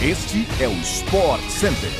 Este é o Sport Center.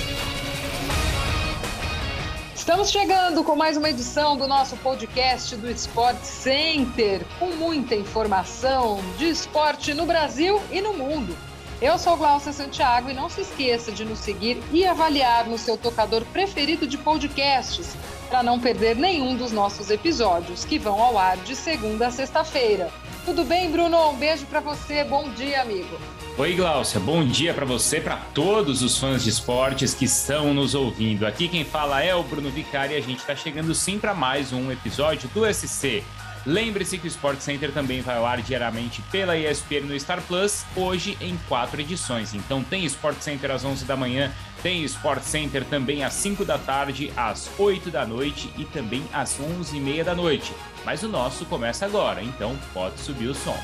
Estamos chegando com mais uma edição do nosso podcast do Sport Center, com muita informação de esporte no Brasil e no mundo. Eu sou Glaucia Santiago e não se esqueça de nos seguir e avaliar no seu tocador preferido de podcasts para não perder nenhum dos nossos episódios que vão ao ar de segunda a sexta-feira. Tudo bem, Bruno? Um beijo para você. Bom dia, amigo. Oi, Glaucia. Bom dia para você, para todos os fãs de esportes que estão nos ouvindo. Aqui quem fala é o Bruno Vicari e a gente está chegando sim para mais um episódio do SC. Lembre-se que o Sport Center também vai ao ar diariamente pela ESPN no Star Plus, hoje em quatro edições. Então tem Sport Center às 11 da manhã, tem Sport Center também às 5 da tarde, às 8 da noite e também às 11 e meia da noite. Mas o nosso começa agora, então pode subir o som.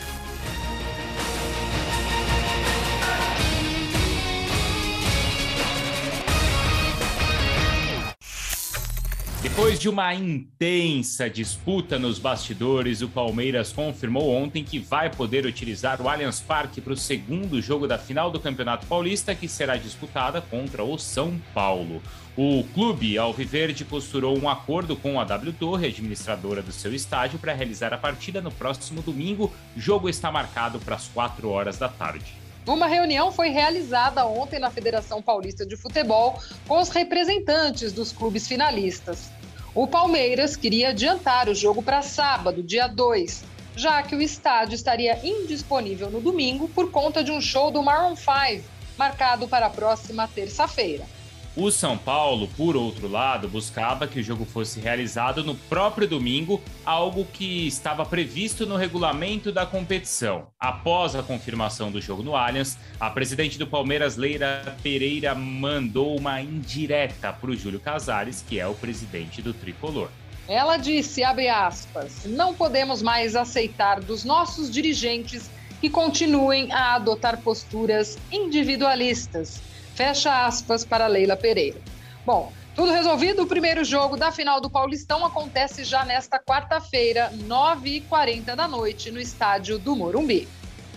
Depois de uma intensa disputa nos bastidores, o Palmeiras confirmou ontem que vai poder utilizar o Allianz Parque para o segundo jogo da final do Campeonato Paulista, que será disputada contra o São Paulo. O clube Alviverde costurou um acordo com a W Torre, administradora do seu estádio, para realizar a partida no próximo domingo. O jogo está marcado para as 4 horas da tarde. Uma reunião foi realizada ontem na Federação Paulista de Futebol com os representantes dos clubes finalistas. O Palmeiras queria adiantar o jogo para sábado, dia 2, já que o estádio estaria indisponível no domingo por conta de um show do Maroon 5, marcado para a próxima terça-feira. O São Paulo, por outro lado, buscava que o jogo fosse realizado no próprio domingo, algo que estava previsto no regulamento da competição. Após a confirmação do jogo no Allianz, a presidente do Palmeiras, Leira Pereira, mandou uma indireta para o Júlio Casares, que é o presidente do tricolor. Ela disse, aspas, não podemos mais aceitar dos nossos dirigentes que continuem a adotar posturas individualistas Fecha aspas para Leila Pereira. Bom, tudo resolvido? O primeiro jogo da final do Paulistão acontece já nesta quarta-feira, 9h40 da noite, no estádio do Morumbi.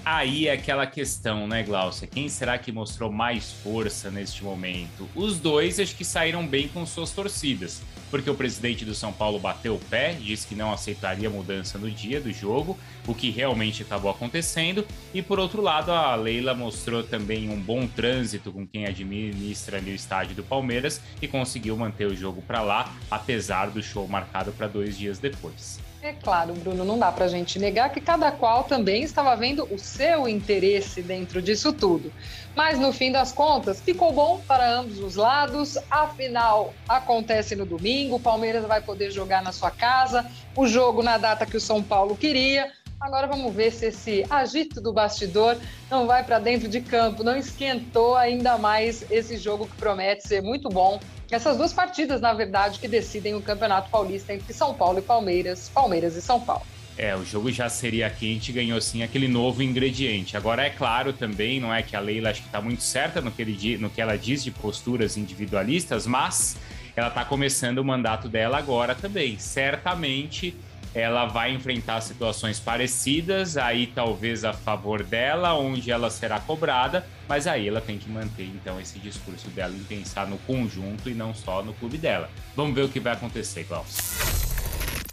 Aí é aquela questão, né, Glaucia? Quem será que mostrou mais força neste momento? Os dois acho que saíram bem com suas torcidas, porque o presidente do São Paulo bateu o pé, disse que não aceitaria mudança no dia do jogo, o que realmente acabou acontecendo, e por outro lado, a Leila mostrou também um bom trânsito com quem administra ali o estádio do Palmeiras e conseguiu manter o jogo para lá, apesar do show marcado para dois dias depois. É claro, Bruno, não dá para a gente negar que cada qual também estava vendo o seu interesse dentro disso tudo. Mas no fim das contas, ficou bom para ambos os lados. Afinal, acontece no domingo, o Palmeiras vai poder jogar na sua casa, o jogo na data que o São Paulo queria. Agora vamos ver se esse agito do bastidor não vai para dentro de campo, não esquentou ainda mais esse jogo que promete ser muito bom. Essas duas partidas, na verdade, que decidem o Campeonato Paulista entre São Paulo e Palmeiras, Palmeiras e São Paulo. É, o jogo já seria quente, ganhou sim aquele novo ingrediente. Agora é claro também, não é que a Leila acho que está muito certa no que, ele, no que ela diz de posturas individualistas, mas ela está começando o mandato dela agora também. Certamente ela vai enfrentar situações parecidas, aí talvez a favor dela, onde ela será cobrada, mas aí ela tem que manter então esse discurso dela em pensar no conjunto e não só no clube dela. Vamos ver o que vai acontecer, Klaus.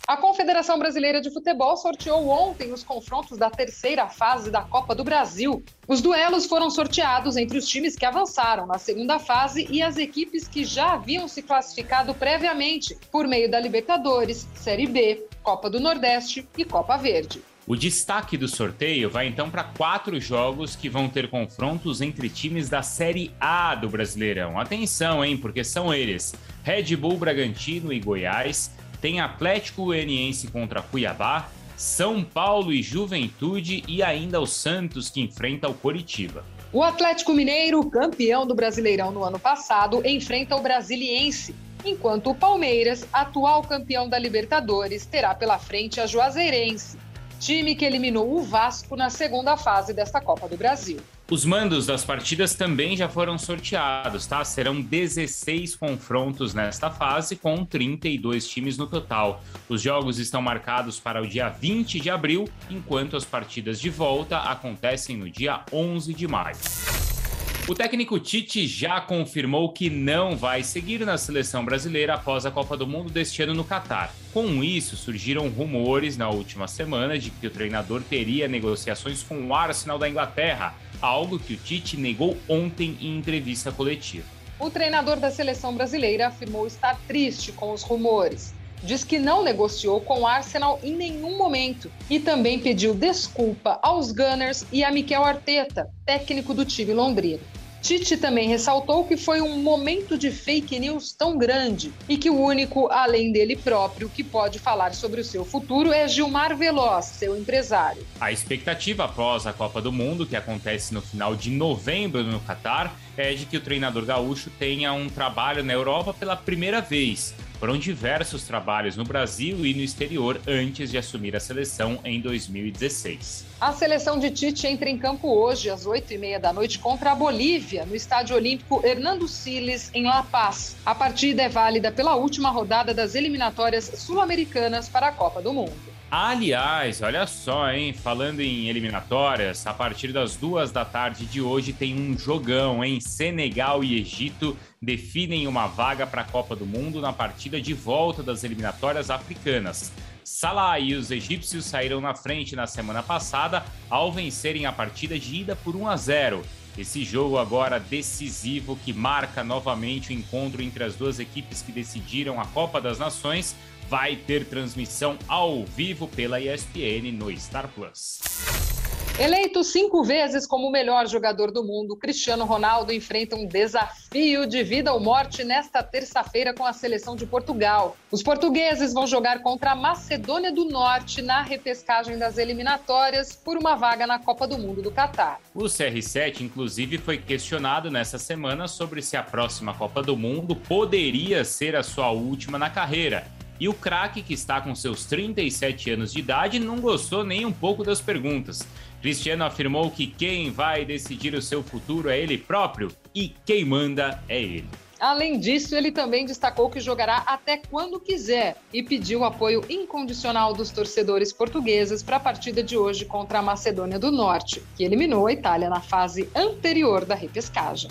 A Confederação Brasileira de Futebol sorteou ontem os confrontos da terceira fase da Copa do Brasil. Os duelos foram sorteados entre os times que avançaram na segunda fase e as equipes que já haviam se classificado previamente por meio da Libertadores, Série B, Copa do Nordeste e Copa Verde. O destaque do sorteio vai então para quatro jogos que vão ter confrontos entre times da Série A do Brasileirão. Atenção, hein, porque são eles: Red Bull Bragantino e Goiás, tem Atlético Goianiense contra Cuiabá, São Paulo e Juventude e ainda o Santos que enfrenta o Coritiba. O Atlético Mineiro, campeão do Brasileirão no ano passado, enfrenta o Brasiliense, enquanto o Palmeiras, atual campeão da Libertadores, terá pela frente a Juazeirense, time que eliminou o Vasco na segunda fase desta Copa do Brasil. Os mandos das partidas também já foram sorteados, tá? Serão 16 confrontos nesta fase, com 32 times no total. Os jogos estão marcados para o dia 20 de abril, enquanto as partidas de volta acontecem no dia 11 de maio. O técnico Tite já confirmou que não vai seguir na seleção brasileira após a Copa do Mundo deste ano no Catar. Com isso, surgiram rumores na última semana de que o treinador teria negociações com o Arsenal da Inglaterra, algo que o Tite negou ontem em entrevista coletiva. O treinador da seleção brasileira afirmou estar triste com os rumores diz que não negociou com o Arsenal em nenhum momento e também pediu desculpa aos Gunners e a Mikel Arteta, técnico do time londrino. Tite também ressaltou que foi um momento de fake news tão grande e que o único, além dele próprio, que pode falar sobre o seu futuro é Gilmar Veloz, seu empresário. A expectativa após a Copa do Mundo, que acontece no final de novembro no Catar, é de que o treinador gaúcho tenha um trabalho na Europa pela primeira vez. Foram diversos trabalhos no Brasil e no exterior antes de assumir a seleção em 2016. A seleção de Tite entra em campo hoje, às 8h30 da noite, contra a Bolívia, no Estádio Olímpico Hernando Siles, em La Paz. A partida é válida pela última rodada das eliminatórias sul-americanas para a Copa do Mundo. Aliás, olha só, hein? Falando em eliminatórias, a partir das duas da tarde de hoje tem um jogão, hein? Senegal e Egito definem uma vaga para a Copa do Mundo na partida de volta das eliminatórias africanas. Salah e os egípcios saíram na frente na semana passada ao vencerem a partida de ida por 1 a 0. Esse jogo agora decisivo que marca novamente o encontro entre as duas equipes que decidiram a Copa das Nações vai ter transmissão ao vivo pela ESPN no Star Plus. Eleito cinco vezes como o melhor jogador do mundo, Cristiano Ronaldo enfrenta um desafio de vida ou morte nesta terça-feira com a seleção de Portugal. Os portugueses vão jogar contra a Macedônia do Norte na repescagem das eliminatórias por uma vaga na Copa do Mundo do Catar. O CR7, inclusive, foi questionado nessa semana sobre se a próxima Copa do Mundo poderia ser a sua última na carreira. E o craque, que está com seus 37 anos de idade, não gostou nem um pouco das perguntas. Cristiano afirmou que quem vai decidir o seu futuro é ele próprio e quem manda é ele. Além disso, ele também destacou que jogará até quando quiser e pediu apoio incondicional dos torcedores portugueses para a partida de hoje contra a Macedônia do Norte, que eliminou a Itália na fase anterior da repescagem.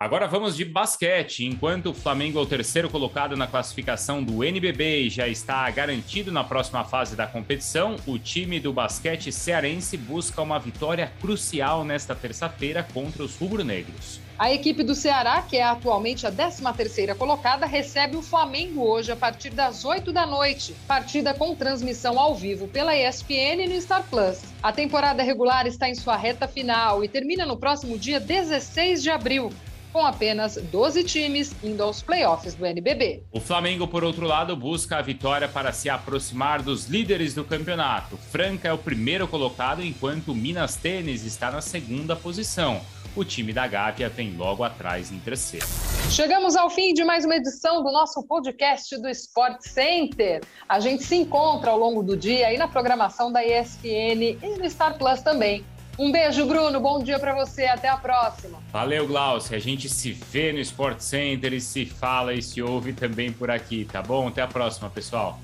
Agora vamos de basquete. Enquanto o Flamengo é o terceiro colocado na classificação do NBB e já está garantido na próxima fase da competição, o time do basquete cearense busca uma vitória crucial nesta terça-feira contra os rubro-negros. A equipe do Ceará, que é atualmente a 13ª colocada, recebe o Flamengo hoje a partir das 8 da noite. Partida com transmissão ao vivo pela ESPN e no Star Plus. A temporada regular está em sua reta final e termina no próximo dia 16 de abril com apenas 12 times indo aos playoffs do NBB. O Flamengo, por outro lado, busca a vitória para se aproximar dos líderes do campeonato. Franca é o primeiro colocado, enquanto o Minas Tênis está na segunda posição. O time da Gávea vem logo atrás em terceiro. Chegamos ao fim de mais uma edição do nosso podcast do Sport Center. A gente se encontra ao longo do dia aí na programação da ESPN e no Star Plus também. Um beijo, Bruno. Bom dia para você. Até a próxima. Valeu, Glaucio. A gente se vê no Sport Center e se fala e se ouve também por aqui, tá bom? Até a próxima, pessoal.